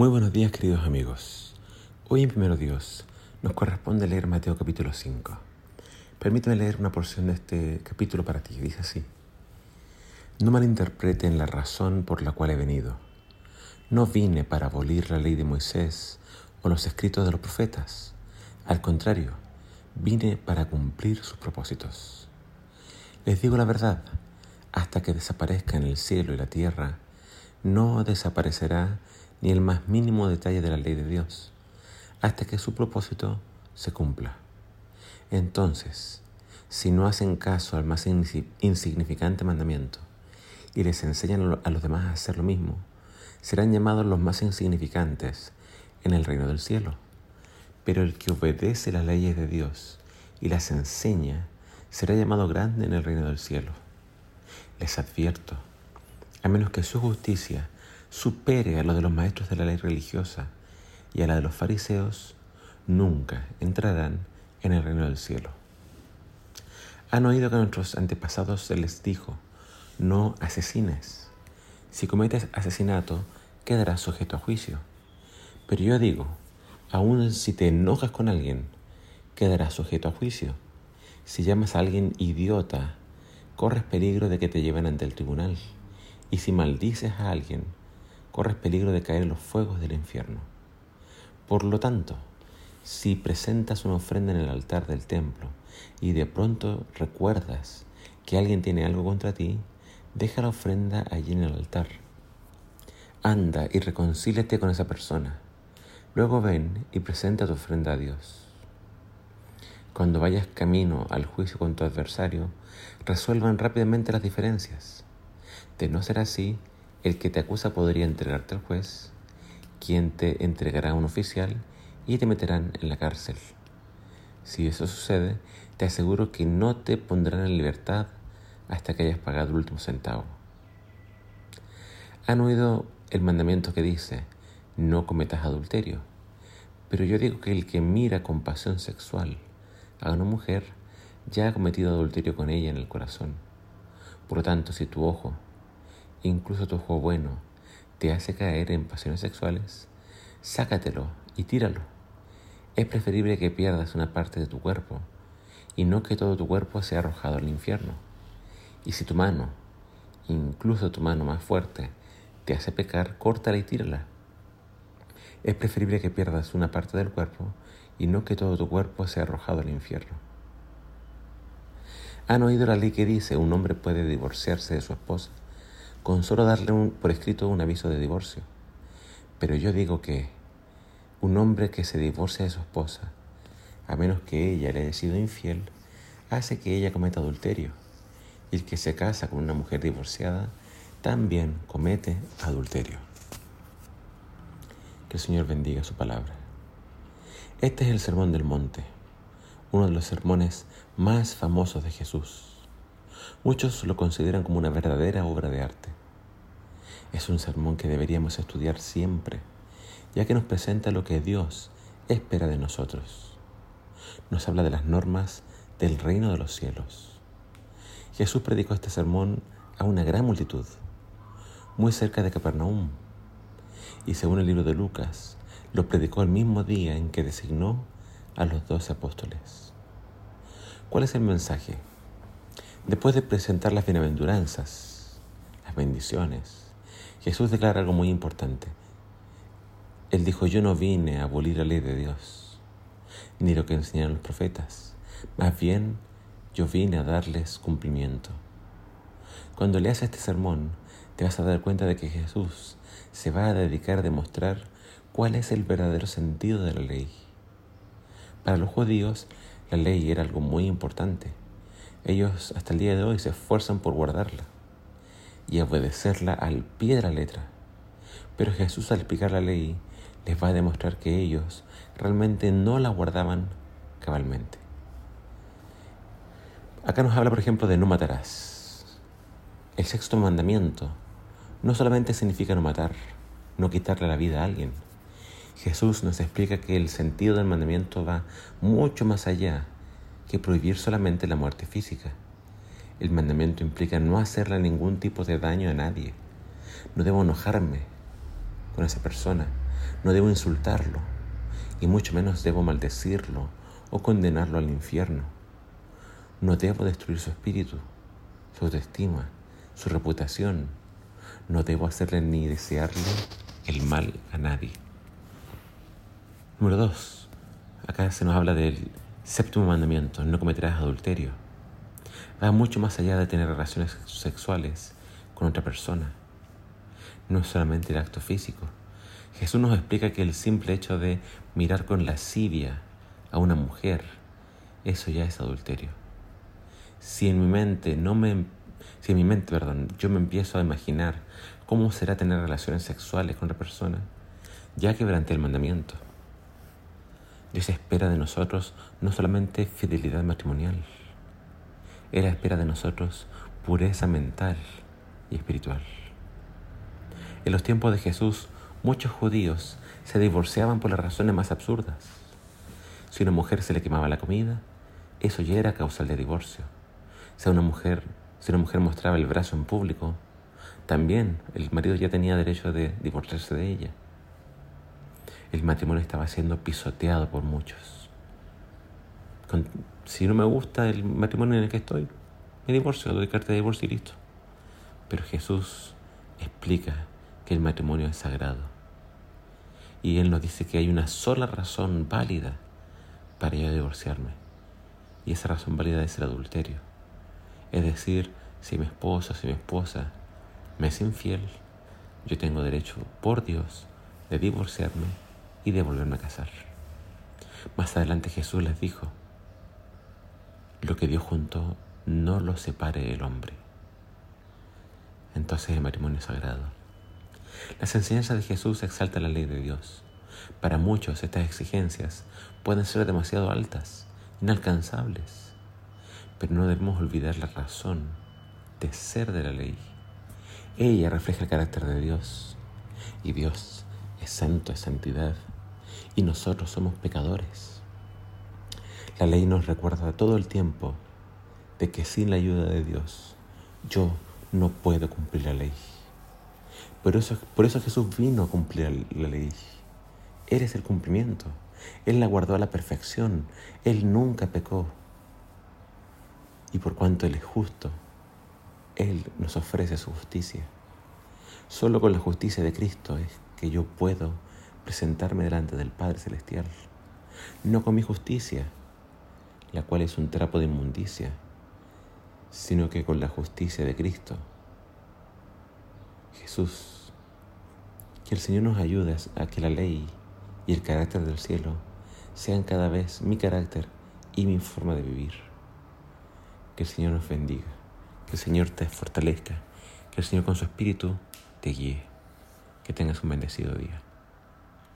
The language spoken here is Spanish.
Muy buenos días queridos amigos. Hoy en Primero Dios nos corresponde leer Mateo capítulo 5. Permíteme leer una porción de este capítulo para ti. Dice así. No malinterpreten la razón por la cual he venido. No vine para abolir la ley de Moisés o los escritos de los profetas. Al contrario, vine para cumplir sus propósitos. Les digo la verdad, hasta que desaparezcan el cielo y la tierra, no desaparecerá ni el más mínimo detalle de la ley de Dios, hasta que su propósito se cumpla. Entonces, si no hacen caso al más insignificante mandamiento y les enseñan a los demás a hacer lo mismo, serán llamados los más insignificantes en el reino del cielo. Pero el que obedece las leyes de Dios y las enseña, será llamado grande en el reino del cielo. Les advierto, a menos que su justicia supere a lo de los maestros de la ley religiosa y a la de los fariseos, nunca entrarán en el reino del cielo. Han oído que a nuestros antepasados se les dijo, no asesines. Si cometes asesinato, quedarás sujeto a juicio. Pero yo digo, aun si te enojas con alguien, quedarás sujeto a juicio. Si llamas a alguien idiota, corres peligro de que te lleven ante el tribunal. Y si maldices a alguien, corres peligro de caer en los fuegos del infierno. Por lo tanto, si presentas una ofrenda en el altar del templo y de pronto recuerdas que alguien tiene algo contra ti, deja la ofrenda allí en el altar. Anda y reconcíliate con esa persona. Luego ven y presenta tu ofrenda a Dios. Cuando vayas camino al juicio con tu adversario, resuelvan rápidamente las diferencias. De no ser así, el que te acusa podría entregarte al juez, quien te entregará a un oficial y te meterán en la cárcel. Si eso sucede, te aseguro que no te pondrán en libertad hasta que hayas pagado el último centavo. Han oído el mandamiento que dice, no cometas adulterio, pero yo digo que el que mira con pasión sexual a una mujer ya ha cometido adulterio con ella en el corazón. Por lo tanto, si tu ojo incluso tu ojo bueno, te hace caer en pasiones sexuales, sácatelo y tíralo. Es preferible que pierdas una parte de tu cuerpo y no que todo tu cuerpo sea arrojado al infierno. Y si tu mano, incluso tu mano más fuerte, te hace pecar, córtala y tírala. Es preferible que pierdas una parte del cuerpo y no que todo tu cuerpo sea arrojado al infierno. ¿Han oído la ley que dice un hombre puede divorciarse de su esposa con solo darle por escrito un aviso de divorcio. Pero yo digo que un hombre que se divorcia de su esposa, a menos que ella le haya sido infiel, hace que ella cometa adulterio. Y el que se casa con una mujer divorciada también comete adulterio. Que el Señor bendiga su palabra. Este es el Sermón del Monte, uno de los sermones más famosos de Jesús. Muchos lo consideran como una verdadera obra de arte. Es un sermón que deberíamos estudiar siempre, ya que nos presenta lo que Dios espera de nosotros. Nos habla de las normas del reino de los cielos. Jesús predicó este sermón a una gran multitud, muy cerca de Capernaum, y según el libro de Lucas, lo predicó el mismo día en que designó a los doce apóstoles. ¿Cuál es el mensaje? Después de presentar las bienaventuranzas, las bendiciones, Jesús declara algo muy importante. Él dijo, yo no vine a abolir la ley de Dios, ni lo que enseñaron los profetas. Más bien, yo vine a darles cumplimiento. Cuando leas este sermón, te vas a dar cuenta de que Jesús se va a dedicar a demostrar cuál es el verdadero sentido de la ley. Para los judíos, la ley era algo muy importante ellos hasta el día de hoy se esfuerzan por guardarla y obedecerla al pie de la letra. Pero Jesús al explicar la ley les va a demostrar que ellos realmente no la guardaban cabalmente. Acá nos habla, por ejemplo, de no matarás. El sexto mandamiento no solamente significa no matar, no quitarle la vida a alguien. Jesús nos explica que el sentido del mandamiento va mucho más allá que prohibir solamente la muerte física. El mandamiento implica no hacerle ningún tipo de daño a nadie. No debo enojarme con esa persona. No debo insultarlo y mucho menos debo maldecirlo o condenarlo al infierno. No debo destruir su espíritu, su autoestima, su reputación. No debo hacerle ni desearle el mal a nadie. Número dos. Acá se nos habla del séptimo mandamiento, no cometerás adulterio. Va mucho más allá de tener relaciones sexuales con otra persona. No es solamente el acto físico. Jesús nos explica que el simple hecho de mirar con lascivia a una mujer, eso ya es adulterio. Si en mi mente no me si en mi mente, perdón, yo me empiezo a imaginar cómo será tener relaciones sexuales con otra persona, ya quebranté el mandamiento. Dios espera de nosotros no solamente fidelidad matrimonial, Él espera de nosotros pureza mental y espiritual. En los tiempos de Jesús, muchos judíos se divorciaban por las razones más absurdas. Si una mujer se le quemaba la comida, eso ya era causal de divorcio. Si una mujer, si una mujer mostraba el brazo en público, también el marido ya tenía derecho de divorciarse de ella el matrimonio estaba siendo pisoteado por muchos. si no me gusta el matrimonio en el que estoy, me divorcio, doy carta de divorcio y listo. Pero Jesús explica que el matrimonio es sagrado. Y Él nos dice que hay una sola razón válida para yo divorciarme. Y esa razón válida es el adulterio. Es decir, si mi esposo, si mi esposa me es infiel, yo tengo derecho por Dios de divorciarme y de volverme a casar. Más adelante Jesús les dijo, lo que Dios juntó no lo separe el hombre. Entonces el matrimonio sagrado. Las enseñanzas de Jesús exaltan la ley de Dios. Para muchos estas exigencias pueden ser demasiado altas, inalcanzables, pero no debemos olvidar la razón de ser de la ley. Ella refleja el carácter de Dios y Dios es santo, es santidad, y nosotros somos pecadores. La ley nos recuerda todo el tiempo de que sin la ayuda de Dios yo no puedo cumplir la ley. Por eso, por eso Jesús vino a cumplir la ley. Él es el cumplimiento. Él la guardó a la perfección. Él nunca pecó. Y por cuanto Él es justo, Él nos ofrece su justicia. Solo con la justicia de Cristo es que yo puedo presentarme delante del Padre Celestial, no con mi justicia, la cual es un trapo de inmundicia, sino que con la justicia de Cristo. Jesús, que el Señor nos ayude a que la ley y el carácter del cielo sean cada vez mi carácter y mi forma de vivir. Que el Señor nos bendiga, que el Señor te fortalezca, que el Señor con su espíritu te guíe. Que tengas un bendecido día.